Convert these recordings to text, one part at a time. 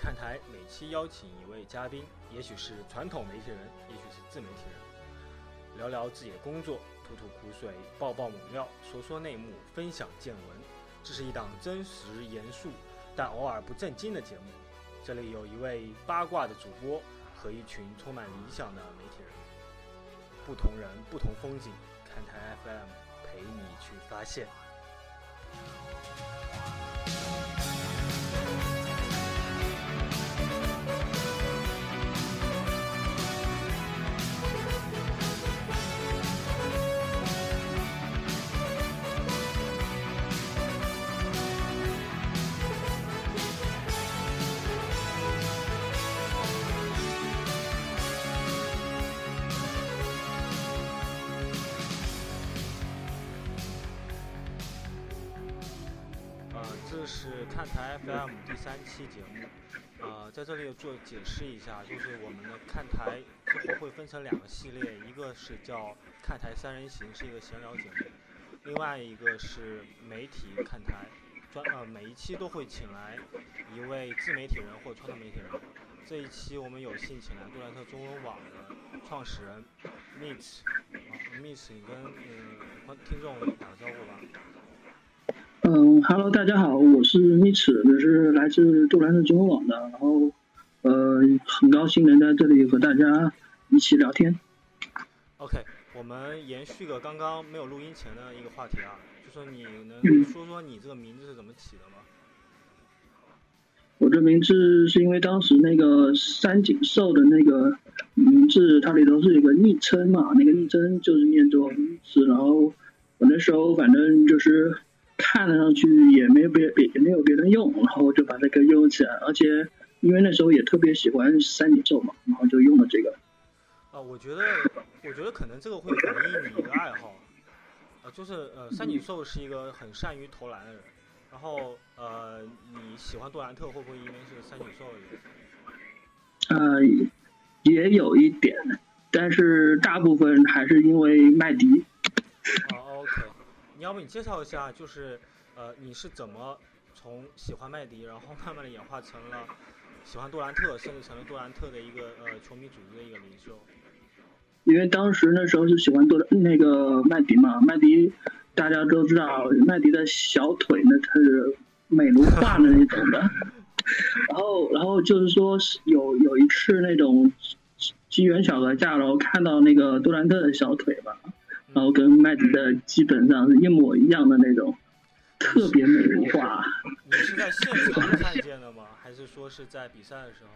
看台每期邀请一位嘉宾，也许是传统媒体人，也许是自媒体人，聊聊自己的工作，吐吐苦水，爆爆猛料，说说内幕，分享见闻。这是一档真实严肃，但偶尔不正经的节目。这里有一位八卦的主播和一群充满理想的媒体人，不同人不同风景，看台 FM 陪你去发现。看台 FM 第三期节目。呃，在这里做解释一下，就是我们的看台之后会分成两个系列，一个是叫看台三人行，是一个闲聊节目；另外一个是媒体看台，专呃每一期都会请来一位自媒体人或传统媒体人。这一期我们有幸请来杜兰特中文网的创始人 Mitch，啊，Mitch，你跟嗯观听众打个招呼吧。嗯哈喽，大家好，我是密齿，我是来自杜兰特中文网的，然后呃，很高兴能在这里和大家一起聊天。OK，我们延续个刚刚没有录音前的一个话题啊，就说你能嗯说说你这个名字是怎么起的吗？我这名字是因为当时那个三井寿的那个名字，它里头是有个昵称嘛，那个昵称就是念作密齿，然后我那时候反正就是看上去也没别别也没有别人用，然后就把这个用起来，而且因为那时候也特别喜欢三井寿嘛，然后就用了这个。啊，我觉得，我觉得可能这个会反映你一个爱好，呃，就是呃，三井寿是一个很善于投篮的人，然后呃，你喜欢杜兰特会不会因为是三井寿的原因？呃，也有一点，但是大部分还是因为麦迪。哦，OK，你要不你介绍一下，就是呃，你是怎么从喜欢麦迪，然后慢慢的演化成了喜欢杜兰特，甚至成了杜兰特的一个呃球迷组织的一个领袖？因为当时那时候是喜欢多那个麦迪嘛，麦迪大家都知道，麦迪的小腿那他是美如画的那种的。然后，然后就是说有有一次那种机缘巧合下，然后看到那个杜兰特的小腿吧，然后跟麦迪的基本上是一模一样的那种，特别美如画。你是在现场看见的吗？还是说是在比赛的时候？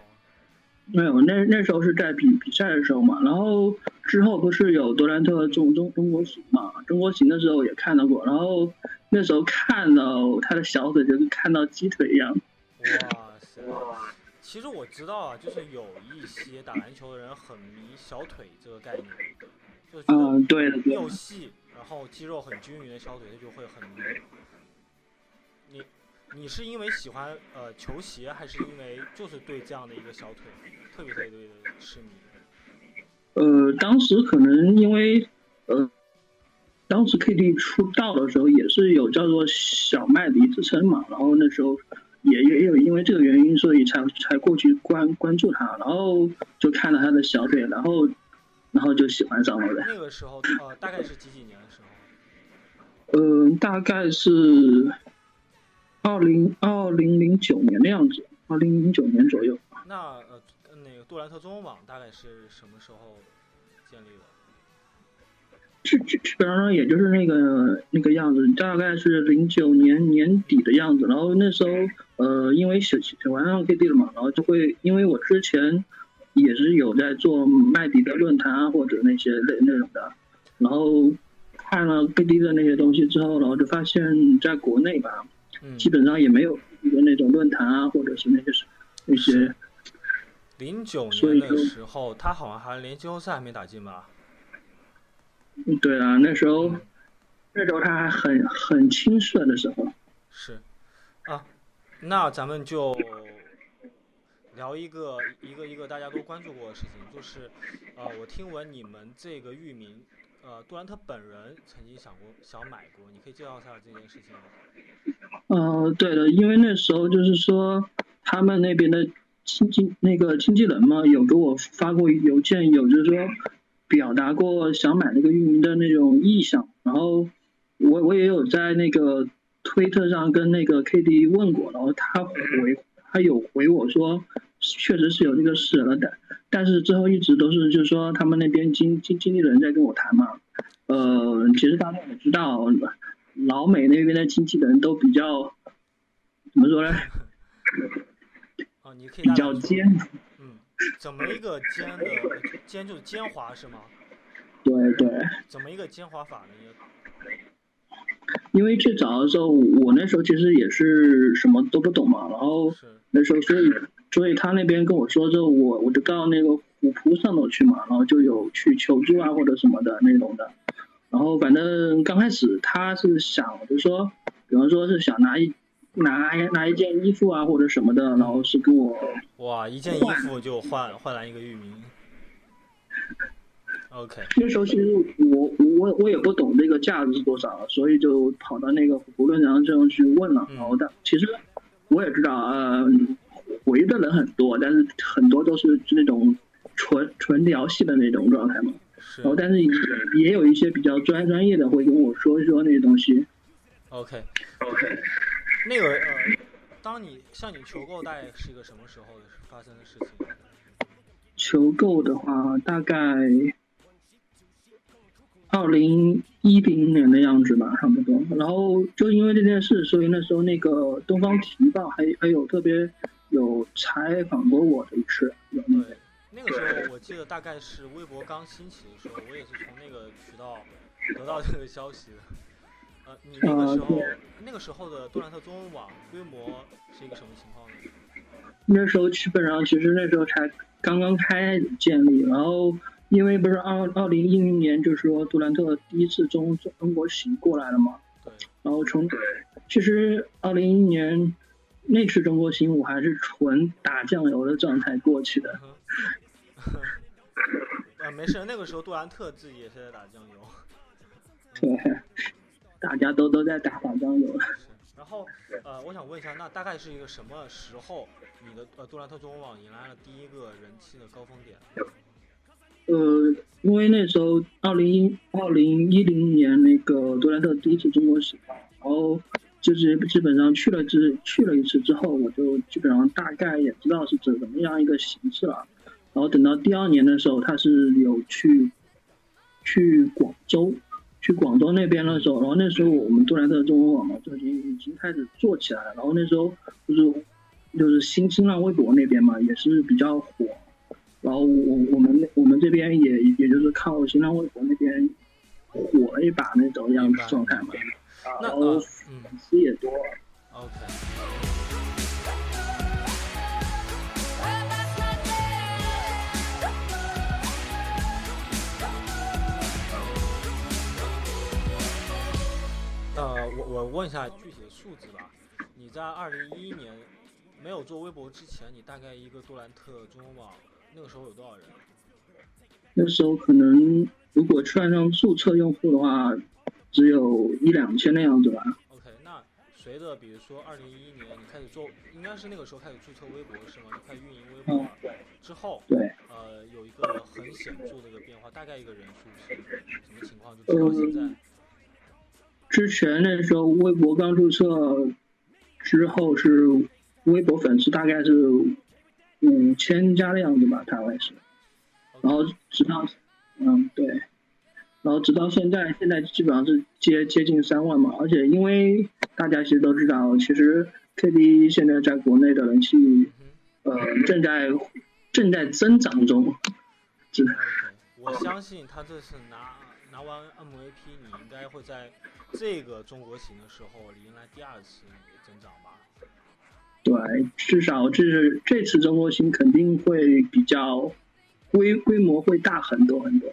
没有，那那时候是在比比赛的时候嘛，然后之后不是有杜兰特中中中国行嘛，中国行的时候也看到过，然后那时候看到他的小腿就跟看到鸡腿一样。哇塞！其实我知道啊，就是有一些打篮球的人很迷小腿这个概念，嗯，对的又细，然后肌肉很均匀的小腿，它就会很迷。你你是因为喜欢呃球鞋，还是因为就是对这样的一个小腿特别特别的痴迷？呃，当时可能因为呃，当时 KD 出道的时候也是有叫做小麦迪之称嘛，然后那时候也也有因为这个原因，所以才才过去关关注他，然后就看了他的小腿，然后然后就喜欢上了呗。那个时候呃大概是几几年的时候？嗯，大概是二零二零零九年的样子，二零零九年左右。那呃那个杜兰特中文网大概是什么时候建立的？基基基本上也就是那个那个样子，大概是零九年年底的样子。然后那时候，呃，因为喜喜欢上 KD 了嘛，然后就会因为我之前也是有在做麦迪的论坛啊，或者那些类那种的，然后看了 KD 的那些东西之后，然后就发现在国内吧，嗯，基本上也没有一个那种论坛啊，或者是那些那些。零九年的时候，他好像还连季后赛还没打进吧？对啊，那时候嗯那时候他还很很青涩的时候。是，啊，那咱们就聊一个一个一个大家都关注过的事情，就是，呃，我听闻你们这个域名，呃，杜兰特本人曾经想过想买过，你可以介绍一下这件事情吗？呃，对的，因为那时候就是说，他们那边的经经那个经纪人嘛，有给我发过邮件，有就是说表达过想买那个域名的那种意向，然后我我也有在那个推特上跟那个 K D 问过，然后他回他有回我说确实是有这个事了，的但是之后一直都是就是说他们那边经经经纪人在跟我谈嘛，呃，其实大家也知道，老美那边的经纪人都比较怎么说呢？哦，你可以比较尖。嗯，怎么一个奸的奸就是奸猾是吗？对对，怎么一个奸猾法呢？因为最早的时候，我那时候其实也是什么都不懂嘛，然后是那时候所以所以他那边跟我说之后，我我就到那个虎扑上头去嘛，然后就有去求助啊或者什么的那种的，然后反正刚开始他是想就说，比方说是想拿一拿拿一件衣服啊或者什么的，然后是跟我哇，一件衣服就换换来一个域名。OK，那时候其实我我我也不懂这个价值是多少，所以就跑到那个虎扑论坛上去问了。嗯然后但其实我也知道，呃，回的人很多，但是很多都是那种纯纯聊系的那种状态嘛。是然后但是也也有一些比较专专业的会跟我说一说那些东西。OK OK，那个呃，当你向你求购大概是一个什么时候的发生的事情？求购的话，大概二零一零年的样子吧，差不多。然后就因为这件事，所以那时候那个《东方体育报》还还有特别有采访过我的一次。对，那个时候我记得大概是微博刚兴起的时候，我也是从那个渠道得到这个消息的。呃，你那个时候、呃那个时候的杜兰特中文网规模是一个什么情况呢？那时候基本上其实那时候才刚刚开建立，然后因为不是二二零一零年就是说杜兰特第一次中中国行过来了嘛，对，然后从其实二零一一年那次中国行我还是纯打酱油的状态过去的。呃，没事，那个时候杜兰特自己也是在打酱油。对，大家都都在打打酱油。是，然后呃，我想问一下，那大概是一个什么时候，你的呃杜兰特中文网迎来了第一个人气的高峰点？呃，因为那时候二零一二零一零年那个杜兰特第一次中国行，然后就是基本上去了之去了一次之后，我就基本上大概也知道是怎怎么样一个形式了。然后等到第二年的时候，他是有去去广州，去广州那边的时候，然后那时候我们杜兰特中文网嘛就已经已经开始做起来了。然后那时候就是就是新新浪微博那边嘛也是比较火，然后我我们我们这边也也就是靠新浪微博那边火了一把那种样子状态嘛，那然后呃粉嗯丝也多。，OK，呃，我我问一下具体的数字吧。你在二零一一年没有做微博之前，你大概一个杜兰特中文网那个时候有多少人？那时候可能如果算上注册用户的话，只有一两千的样子吧。OK，那随着比如说二零一一年你开始做，应该是那个时候开始注册微博是吗？你开始运营微博了。之后，对，呃，有一个很显著的一个变化，大概一个人数是什么情况？就直到现在。之前那时候微博刚注册之后是微博粉丝大概是五千加的样子吧，大概是。然后直到，嗯，对，然后直到现在，现在基本上是接接近三万嘛。而且因为大家其实都知道，其实 KD 现在在国内的人气，呃，正在正在增长中。我相信他这次拿拿完 MVP，你应该会在这个中国行的时候迎来第二次增长吧？对，至少这是这次中国行肯定会比较规规模会大很多很多。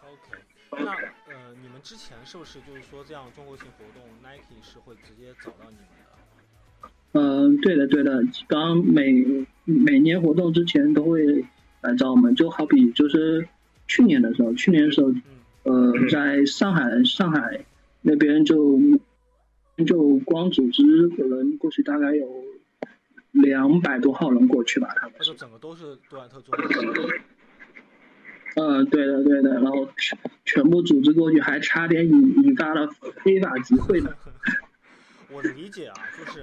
OK，那呃，你们之前是不是就是说这样中国行活动，Nike 是会直接找到你们的？嗯，对的对的，刚每每年活动之前都会来找我们，就好比就是去年的时候，去年的时候，嗯呃，在上海上海那边就就光组织可能过去大概有两百多号人过去吧，他们那就整个都是杜兰特做的。嗯，对的对的，然后全全部组织过去，还差点引引发了非法集会呢。我的理解啊，就是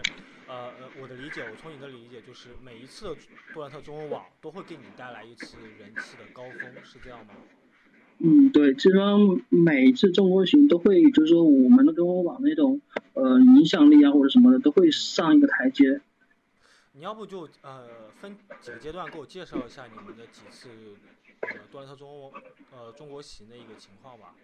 呃呃，我的理解，我从你的理解就是每一次杜兰特中文网都会给你带来一次人气的高峰，是这样吗？嗯，对，基本上每一次中国行都会，就是说我们的中国网那种呃影响力啊或者什么的都会上一个台阶。你要不就呃分几个阶段给我介绍一下你们的几次呃杜兰特中呃中国行的一个情况吧？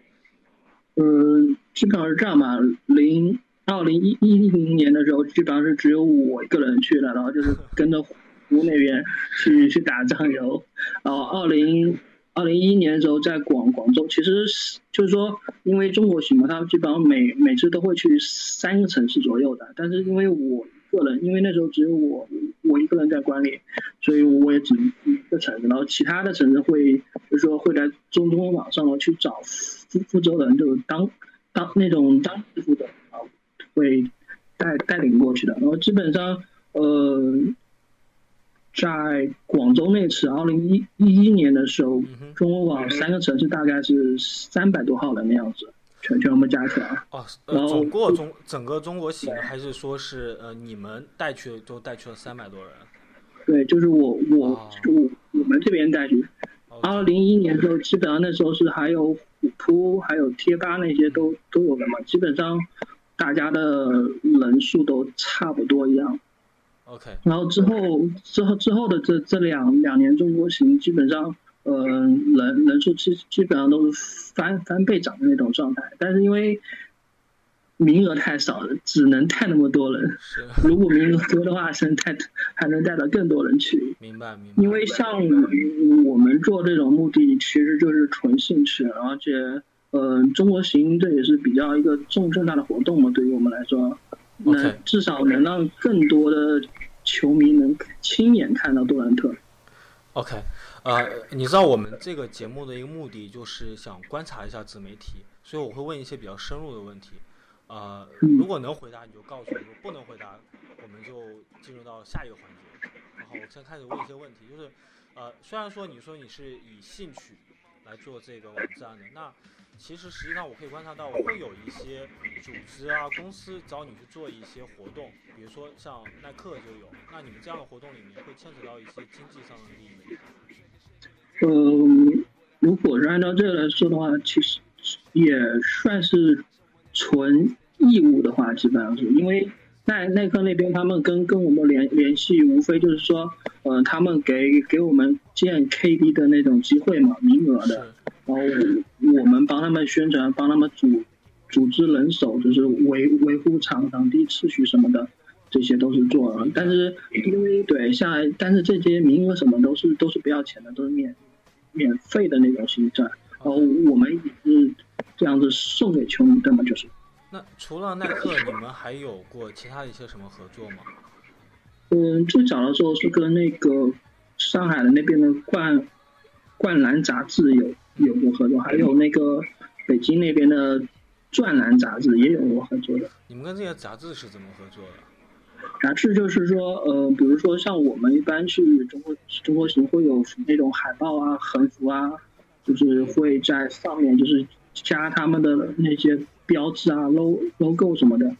嗯，基本上是这样吧。零二零一一零年的时候，基本上是只有我一个人去了，然后就是跟着湖 那边去去打酱油。然后二零二零一一年的时候，在广广州，其实是就是说，因为中国行嘛，他基本上每每次都会去三个城市左右的。但是因为我个人，因为那时候只有我我一个人在管理，所以我也只能一个城市，然后其他的城市会就是说会在中中文网上呢去找负负责人，就是当当那种当地负责人啊，会带带领过去的。然后基本上呃，在广州那次二零一一一年的时候，中文网三个城市大概是三百多号人的样子，全全部加起来。哦，总过中整个中国行还是说是呃你们带去都带去了三百多人？对，就是我我哦我我们这边带去。哦二零一一年的时候，基本上那时候是还有虎扑、还有贴吧那些都都有的嘛，基本上大家的人数都差不多一样。OK，然后之后之后之后的这这两两年中国行，基本上呃人人数基基本上都是翻翻倍涨的那种状态，但是因为名额太少了，只能带那么多人。如果名额多的话，是带还能带到更多人去。明白明白。因为像我们做这种目的，其实就是纯兴趣，而且，呃，中国行这也是比较一个重重大的活动嘛，对于我们来说，能至少能让更多的球迷能亲眼看到杜兰特。OK，呃，你知道我们这个节目的一个目的就是想观察一下自媒体，所以我会问一些比较深入的问题。呃，嗯如果能回答你就告诉我，如果不能回答，我们就进入到下一个环节。然后我先开始问一些问题，就是，呃，虽然说你说你是以兴趣来做这个网站的，那其实实际上我可以观察到会有一些组织啊、公司找你去做一些活动，比如说像耐克就有。那你们这样的活动里面会牵扯到一些经济上的利益嗯？如果是按照这个来说的话，其实也算是纯义务的话，基本上是因为耐耐克那边他们跟跟我们联联系，无非就是说，呃，他们给给我们建 KD 的那种机会嘛，名额的，然后我们帮他们宣传，帮他们组组织人手，就是维维护场场地秩序什么的，这些都是做了。但是因为对像，但是这些名额什么都是都是不要钱的，都是免免费的那种形式。然后我们也是这样子送给球迷的嘛，就是。那除了耐克，你们还有过其他的一些什么合作吗？嗯，最早的时候是跟那个上海的那边的灌灌篮杂志有有过合作，还有那个北京那边的转篮杂志也有过合作的。你们跟这些杂志是怎么合作的？杂志就是说，呃，比如说像我们一般去中国中国行会有那种海报啊、横幅啊，就是会在上面就是加他们的那些标志啊、logo logo 什么的，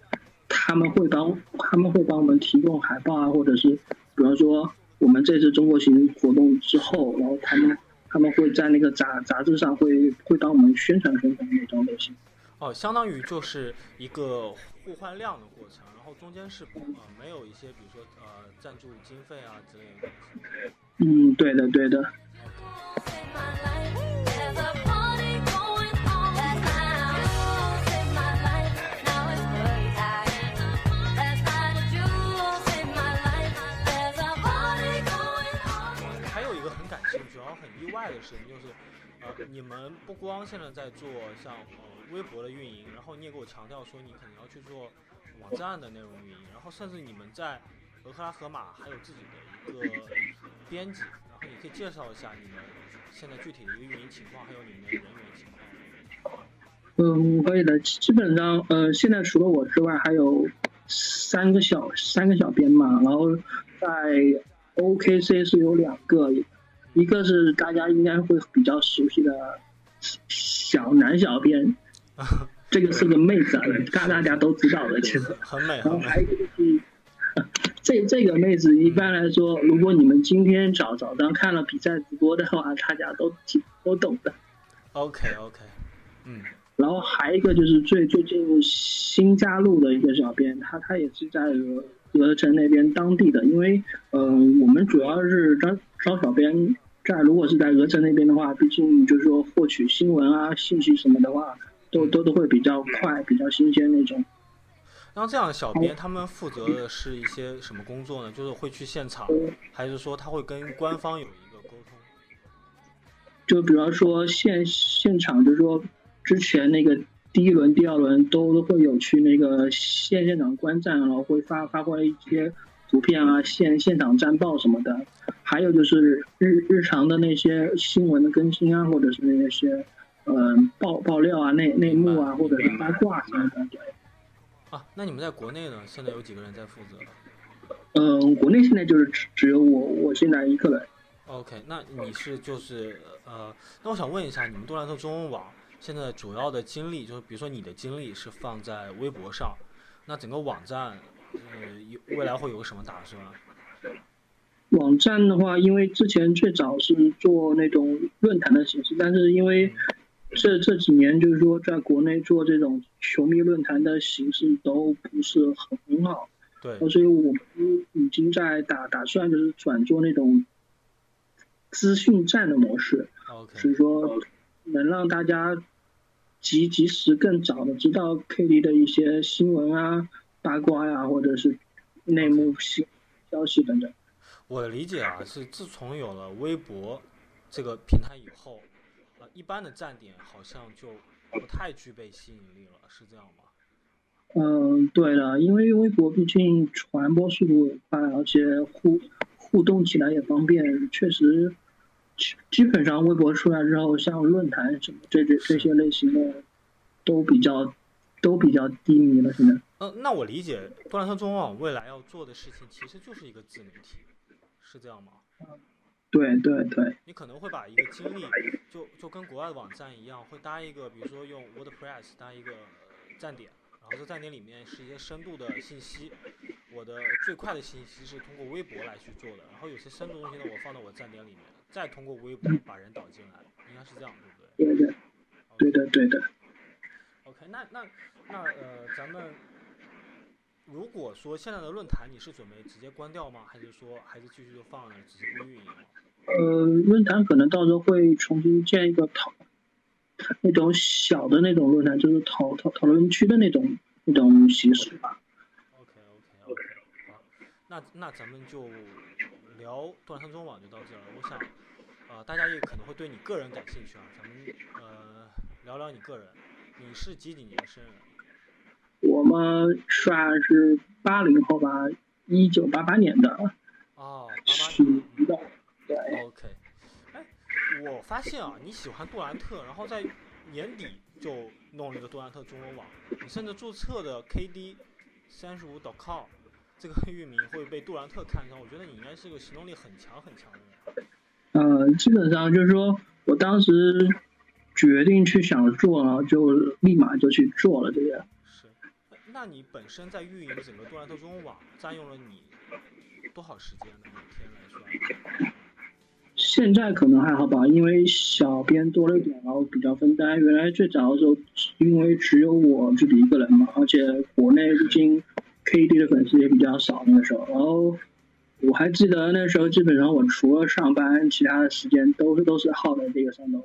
他们会帮他们会帮我们提供海报啊，或者是比方说我们这次中国行活动之后，然后他们他们会在那个杂杂志上会会帮我们宣传宣传那种类型。哦，相当于就是一个互换量的过程，然后中间是呃没有一些，比如说呃赞助经费啊之类的。嗯，对的对的。意外的事情就是，呃，你们不光现在在做像呃微博的运营，然后你也给我强调说你可能要去做网站的内容运营，然后甚至你们在俄克拉荷马还有自己的一个编辑，然后你可以介绍一下你们现在具体的一个运营情况，还有你们的人员情况。嗯，可以的。基本上，呃，现在除了我之外，还有三个小三个小编嘛，然后在 OKC 是有两个，一个是大家应该会比较熟悉的小男小编，这个是个妹子啊，大大家都知道的，其实。很美然后。还有一个就是，这这个妹子一般来说，如果你们今天早早上看了比赛直播的话，大家都挺都懂的。OK OK，嗯然后还有一个就是最最近新加入的一个小编，他他也是在鹅鹅城那边当地的，因为呃我们主要是招招小编在如果是在鹅城那边的话，毕竟就是说获取新闻啊信息什么的话，都都都会比较快，比较新鲜那种。那这样的小编他们负责的是一些什么工作呢？就是会去现场，还是说他会跟官方有一个沟通？就比方说现现场，就是说之前那个第一轮、第二轮都都会有去那个现现场观战，然后会发发过来一些图片啊、现现场战报什么的。还有就是日日常的那些新闻的更新啊，或者是那些呃爆爆料啊、内内幕啊，或者是八卦什么的。对，啊，那你们在国内呢？现在有几个人在负责嗯、国内现在就是只只有我我现在一个人。？OK，那你是就是呃，那我想问一下，你们杜兰特中文网现在主要的精力，就是比如说你的精力是放在微博上，那整个网站呃有未来会有个什么打算？网站的话，因为之前最早是做那种论坛的形式，但是因为这这几年就是说在国内做这种球迷论坛的形式都不是很很好，对，所以我们已经在打打算就是转做那种资讯站的模式，OK，所以说能让大家及及时更早的知道 KD 的一些新闻啊、八卦呀、或者是内幕消消息等等。我的理解啊，是自从有了微博这个平台以后，呃，一般的站点好像就不太具备吸引力了，是这样吗？嗯，对的，因为微博毕竟传播速度也快，而且互互动起来也方便，确实，基基本上微博出来之后，像论坛什么这这这些类型的，都比较都比较低迷了。现在，嗯、那我理解杜兰特中文网未来要做的事情其实就是一个自媒体，是这样吗？对对对，你可能会把一个精力，就就跟国外的网站一样，会搭一个，比如说用 WordPress 搭一个呃站点，然后这站点里面是一些深度的信息。我的最快的信息是通过微博来去做的，然后有些深度东西呢，我放到我站点里面，再通过微博把人导进来，应该是这样，对不对？对的，对的，对的。OK，那那那呃，咱们如果说现在的论坛你是准备直接关掉吗？还是说还是继续就放着，只是不运营了？呃，论坛可能到时候会重新建一个讨那种小的那种论坛，就是讨讨讨论区的那种那种形式吧。OK OK OK，好，那那咱们就聊杜兰特中网就到这儿了。我想，呃，大家也可能会对你个人感兴趣啊，咱们呃聊聊你个人，你是几几年生人？我们算是八零后吧，一九八八年的，哦，八八属年。的。对，OK，哎，我发现啊，你喜欢杜兰特，然后在年底就弄了一个杜兰特中文网，你甚至注册的 KD 三十五 .com 这个域名会被杜兰特看上，我觉得你应该是个行动力很强很强的人。呃，基本上就是说我当时决定去想做，了就立马就去做了这个。是，那那你本身在运营整个杜兰特中文网占用了你多少时间呢？每天来说？现在可能还好吧，因为小编多了一点，然后比较分担。原来最早的时候，因为只有我自己一个人嘛，而且国内毕竟 KD 的粉丝也比较少那个时候。然后我还记得那时候，基本上我除了上班，其他的时间都是都是耗在这个上头。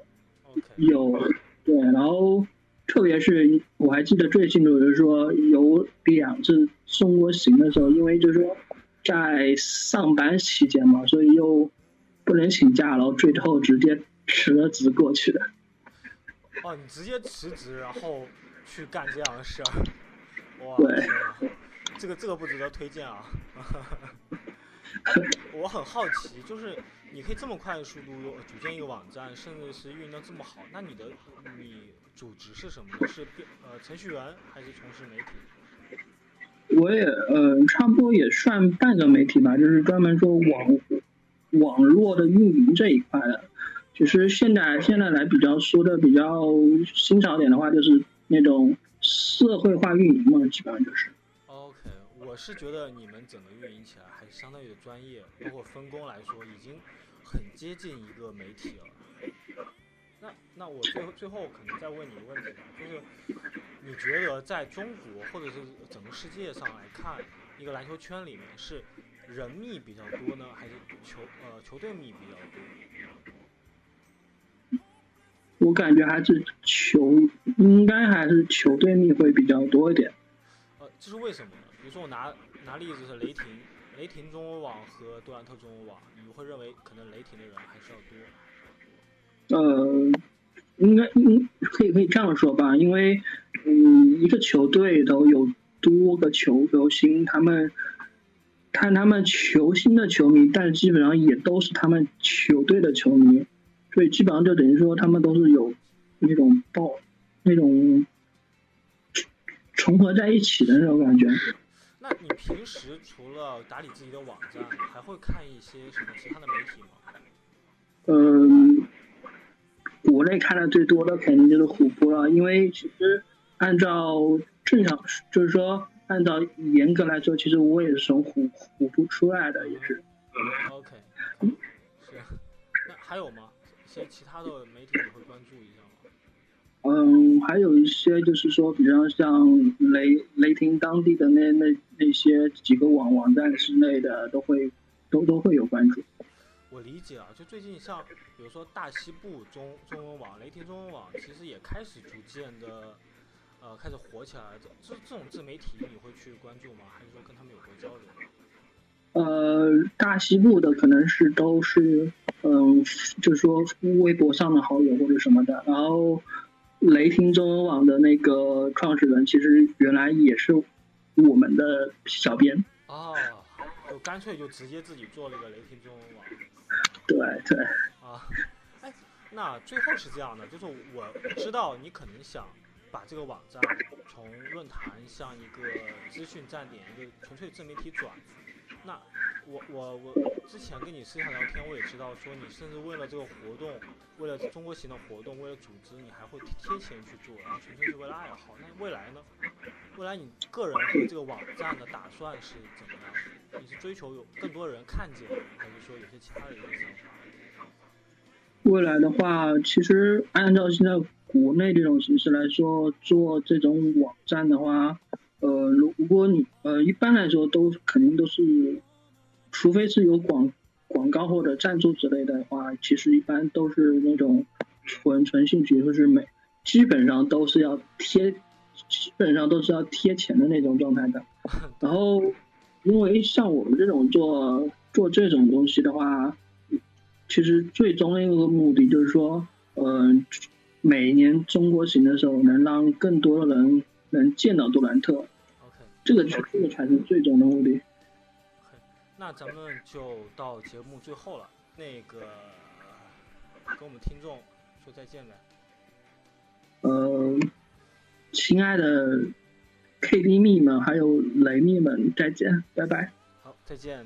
有对，然后特别是我还记得最清楚，就是说有两次送过行的时候，因为就是说在上班期间嘛，所以又不能请假，然后最后直接辞了职过去的。哦，你直接辞职，然后去干这样的事儿，哇，对这个这个不值得推荐啊。我很好奇，就是你可以这么快的速度组建一个网站，甚至是运营的这么好，那你的你主职是什么呢？是编呃程序员还是从事媒体？我也呃，差不多也算半个媒体吧，就是专门做网网络的运营这一块的。其实现在现在来比较说的比较新潮点的话，就是那种社会化运营嘛，基本上就是。我是觉得你们整个运营起来还是相当于的专业，包括分工来说，已经很接近一个媒体了。那那我最后最后可能再问你一个问题吧，就是你觉得在中国或者是整个世界上来看，一个篮球圈里面是人密比较多呢，还是球呃球队密比较多？我感觉还是球，应该还是球队密会比较多一点。呃，这是为什么呢？比如说我拿拿例子是雷霆，雷霆中文网和杜兰特中文网，你会认为可能雷霆的人还是要多？呃，应该应可以可以这样说吧，因为嗯，一个球队都有多个球球星，他们看他们球星的球迷，但基本上也都是他们球队的球迷，所以基本上就等于说他们都是有那种爆那种重合在一起的那种感觉。那你平时除了打理自己的网站，还会看一些什么其他的媒体吗？嗯，国内看的最多的肯定就是虎扑了，因为其实按照正常，就是说按照严格来说，其实我也是从虎虎扑出来的，也是。OK，是。那还有吗？一些其他的媒体你会关注一？嗯，还有一些就是说，比较像雷雷霆当地的那那那些几个网网站之类的，都会都都会有关注。我理解啊，就最近像比如说大西部中中文网、雷霆中文网，其实也开始逐渐的呃开始火起来这这种自媒体你会去关注吗？还是说跟他们有过交流？呃，大西部的可能是都是，嗯，就是说微博上的好友或者什么的。然后，雷霆中文网的那个创始人，其实原来也是我们的小编。哦，就干脆就直接自己做了一个雷霆中文网对对，啊。哎，那最后是这样的，就是我知道你可能想把这个网站从论坛向一个资讯站点、一个纯粹自媒体转。那我我我之前跟你私下聊天，我也知道说你甚至为了这个活动，为了中国行的活动，为了组织，你还会贴钱去做，然后纯粹是为了爱好。那未来呢？未来你个人和这个网站的打算是怎么样？你是追求有更多人看见，还是说有些其他的想法？未来的话，其实按照现在国内这种形式来说，做这种网站的话，呃，如如果你呃一般来说都肯定都是，除非是有广广告或者赞助之类的话，其实一般都是那种纯纯兴趣，就是每基本上都是要贴，基本上都是要贴钱的那种状态的。然后，因为像我们这种做做这种东西的话，其实最终的一个目的就是说，嗯、每年中国行的时候，能让更多的人能见到杜兰特这个才这个才是最终的目的。那咱们就到节目最后了，那个跟我们听众说再见呗。呃，亲爱的 KD 蜜们，还有雷蜜们，再见，拜拜。好，再见。